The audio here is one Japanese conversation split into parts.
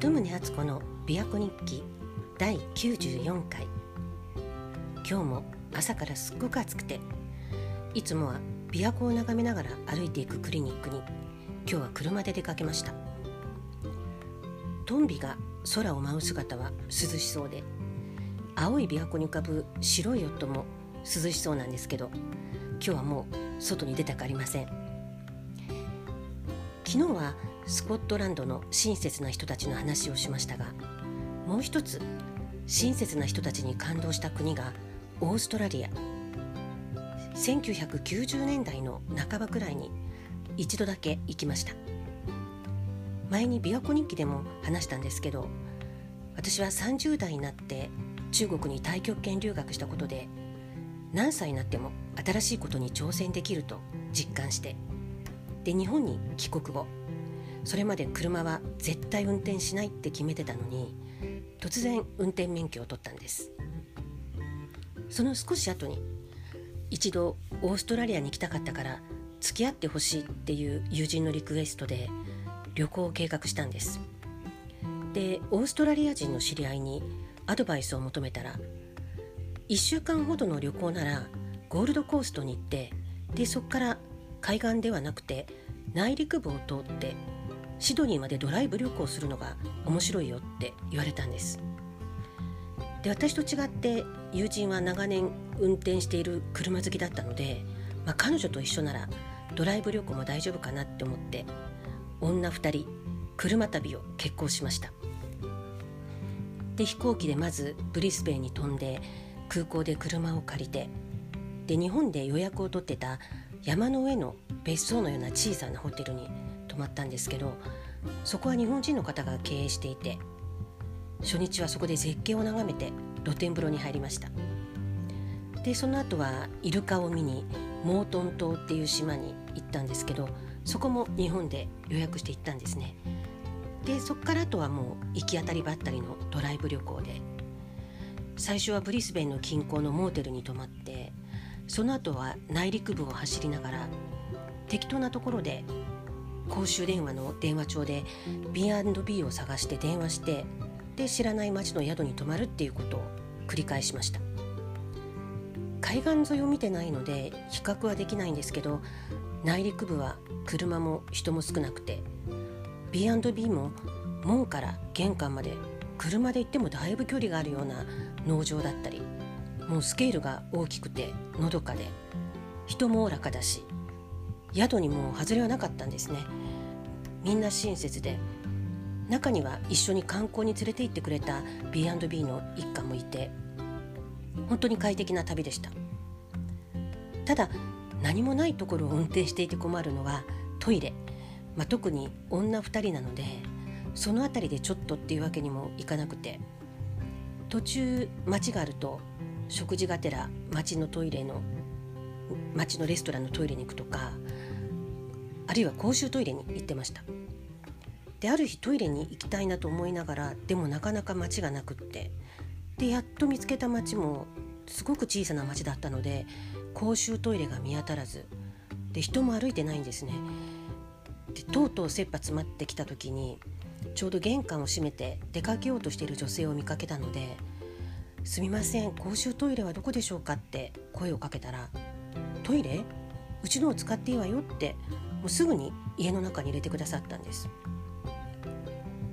鳩宗敦子の琵琶湖日記第94回。今日も朝からすっごく暑くていつもは琵琶湖を眺めながら歩いていくクリニックに今日は車で出かけました。トンビが空を舞う姿は涼しそうで青い琵琶湖に浮かぶ白いヨットも涼しそうなんですけど今日はもう外に出たくありません。昨日はスコットランドの親切な人たちの話をしましたがもう一つ親切な人たちに感動した国がオーストラリア。1990年代の半ばくらいに一度だけ行きました。前に琵琶湖日記でも話したんですけど私は30代になって中国に太極拳留学したことで何歳になっても新しいことに挑戦できると実感してで日本に帰国後それまで車は絶対運転しないって決めてたのに突然運転免許を取ったんです。その少し後に一度オーストラリアに行きたかったから付き合ってほしいっていう友人のリクエストで旅行を計画したんです。でオーストラリア人の知り合いにアドバイスを求めたら1週間ほどの旅行ならゴールドコーストに行ってでそこから海岸ではなくて内陸部を通ってシドニーまでドライブ旅行するのが面白いよって言われたんです。で私と違って友人は長年運転している車好きだったので、まあ、彼女と一緒ならドライブ旅行も大丈夫かなって思って女2人車旅を決行しました。で飛行機でまずブリスベンに飛んで空港で車を借りてで日本で予約を取ってた山の上の別荘のような小さなホテルにまったんですけどそこは日本人の方が経営していて初日はそこで絶景を眺めて露天風呂に入りました。でその後はイルカを見にモートン島っていう島に行ったんですけどそこも日本で予約して行ったんですね。でそこからあとはもう行き当たりばったりのドライブ旅行で最初はブリスベンの近郊のモーテルに泊まってその後は内陸部を走りながら適当なところで公衆電話の電話帳で B&B を探して電話してで知らない町の宿に泊まるっていうことを繰り返しました。海岸沿いを見てないので比較はできないんですけど内陸部は車も人も少なくて B&B も門から玄関まで車で行ってもだいぶ距離があるような農場だったりもうスケールが大きくてのどかで人もおおらかだし宿にも外れはなかったんですね。みんな親切で中には一緒に観光に連れて行ってくれた B&B の一家もいて本当に快適な旅でした。ただ何もないところを運転していて困るのはトイレ、まあ、特に女2人なのでその辺りでちょっとっていうわけにもいかなくて。途中町があると食事がてら町のトイレの町のレストランのトイレに行くとかあるいは公衆トイレに行ってました。である日トイレに行きたいなと思いながらでもなかなか街がなくって。でやっと見つけた街もすごく小さな町だったので公衆トイレが見当たらず。で人も歩いてないんですね。でとうとう切羽詰まってきた時にちょうど玄関を閉めて出かけようとしている女性を見かけたので「すみません公衆トイレはどこでしょうか?」って声をかけたら「トイレ？うちのを使っていいわよ」ってもうすぐに家の中に入れてくださったんです。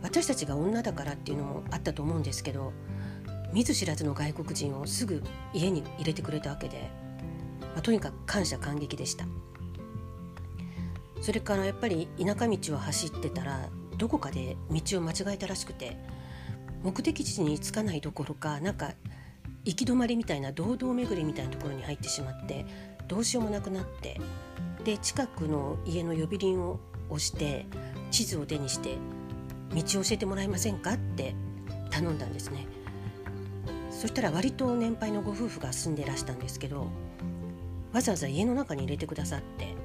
私たちが女だからっていうのもあったと思うんですけど見ず知らずの外国人をすぐ家に入れてくれたわけで、まあ、とにかく感謝感激でした。それからやっぱり田舎道を走ってたらどこかで道を間違えたらしくて目的地に着かないどころかなんか行き止まりみたいな堂々巡りみたいなところに入ってしまってどうしようもなくなってで近くの家の呼び鈴を押して地図を手にして「道を教えてもらえませんか?」って頼んだんですねそしたら割と年配のご夫婦が住んでらしたんですけどわざわざ家の中に入れてくださって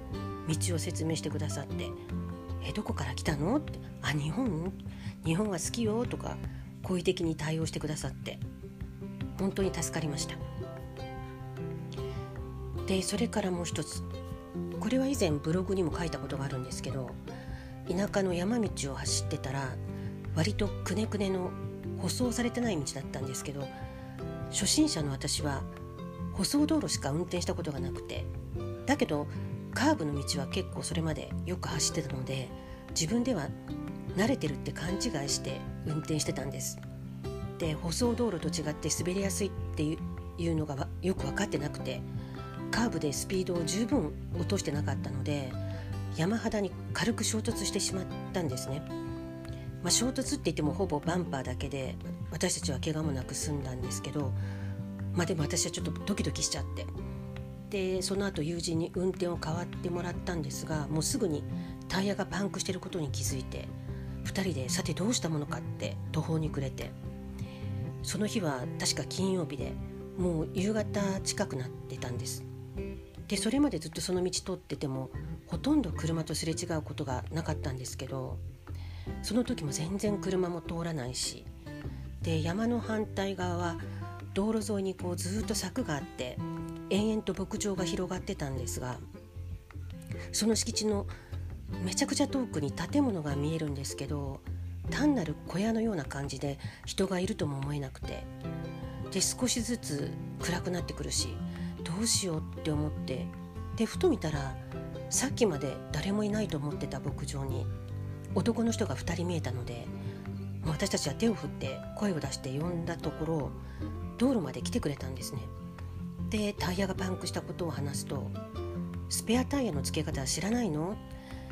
道を説明してくださって「えどこから来たの?」って「あ日本日本は好きよ」とか好意的に対応してくださって本当に助かりましたでそれからもう一つこれは以前ブログにも書いたことがあるんですけど田舎の山道を走ってたら割とくねくねの舗装されてない道だったんですけど初心者の私は舗装道路しか運転したことがなくてだけどカーブの道は結構それまでよく走ってたので自分では慣れてるって勘違いして運転してたんです。で舗装道路と違って滑りやすいっていうのがよく分かってなくてカーブでスピードを十分落としてなかったので山肌に軽く衝突してしまったんですね、まあ、衝突って言ってもほぼバンパーだけで私たちは怪我もなく済んだんですけどまあでも私はちょっとドキドキしちゃって。でその後友人に運転を代わってもらったんですがもうすぐにタイヤがパンクしてることに気づいて2人でさてどうしたものかって途方に暮れて。その日は確か金曜日でもう夕方近くなってたんです。でそれまでずっとその道通っててもほとんど車とすれ違うことがなかったんですけどその時も全然車も通らないしで山の反対側は道路沿いにこうずっと柵があって延々と牧場が広がってたんですがその敷地のめちゃくちゃ遠くに建物が見えるんですけど単なる小屋のような感じで人がいるとも思えなくてで少しずつ暗くなってくるしうしようって思って。でふと見たらさっきまで誰もいないと思ってた牧場に男の人が2人見えたので私たちは手を振って声を出して呼んだところ道路まで来てくれたんですね。でタイヤがパンクしたことを話すと「スペアタイヤの付け方は知らないの?」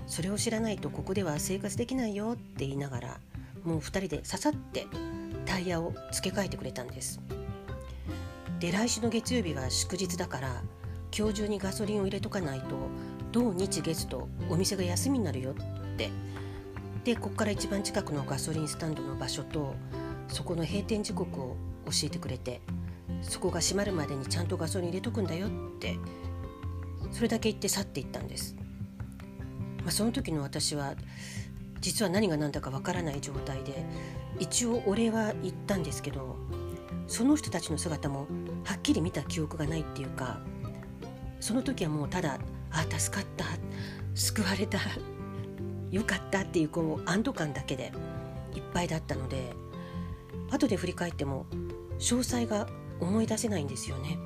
それを知らないとここでは生活できないよって言いながらもう2人でささってタイヤを付け替えてくれたんです。で来週の月曜日は祝日だから今日中にガソリンを入れとかないと土日月とお店が休みになるよって。でここから一番近くのガソリンスタンドの場所とそこの閉店時刻を教えてくれてそこが閉まるまでにちゃんとガソリン入れとくんだよってそれだけ言って去っていったんです、まあ、その時の私は実は何が何だかわからない状態で一応お礼は言ったんですけどその人たちの姿もはっきり見た記憶がないっていうかその時はもうただあ助かった救われたよかったっていうこう安堵感だけでいっぱいだったので後で振り返っても詳細が思い出せないんですよね。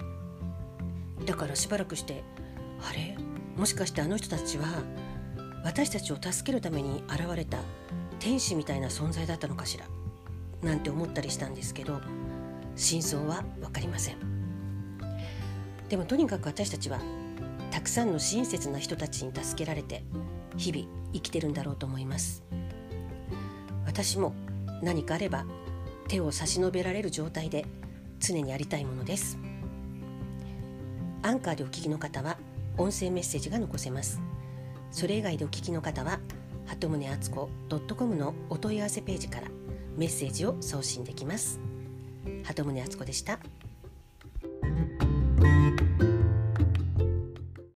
だからしばらくしてあれ？もしかしてあの人たちは私たちを助けるために現れた天使みたいな存在だったのかしら？なんて思ったりしたんですけど真相は分かりません。でもとにかく私たちはたくさんの親切な人たちに助けられて日々生きてるんだろうと思います。私も何かあれば手を差し伸べられる状態で常にありたいものです。アンカーでお聞きの方は音声メッセージが残せます。それ以外でお聞きの方は鳩宗敦子 .com のお問い合わせページからメッセージを送信できます。鳩宗敦子でした。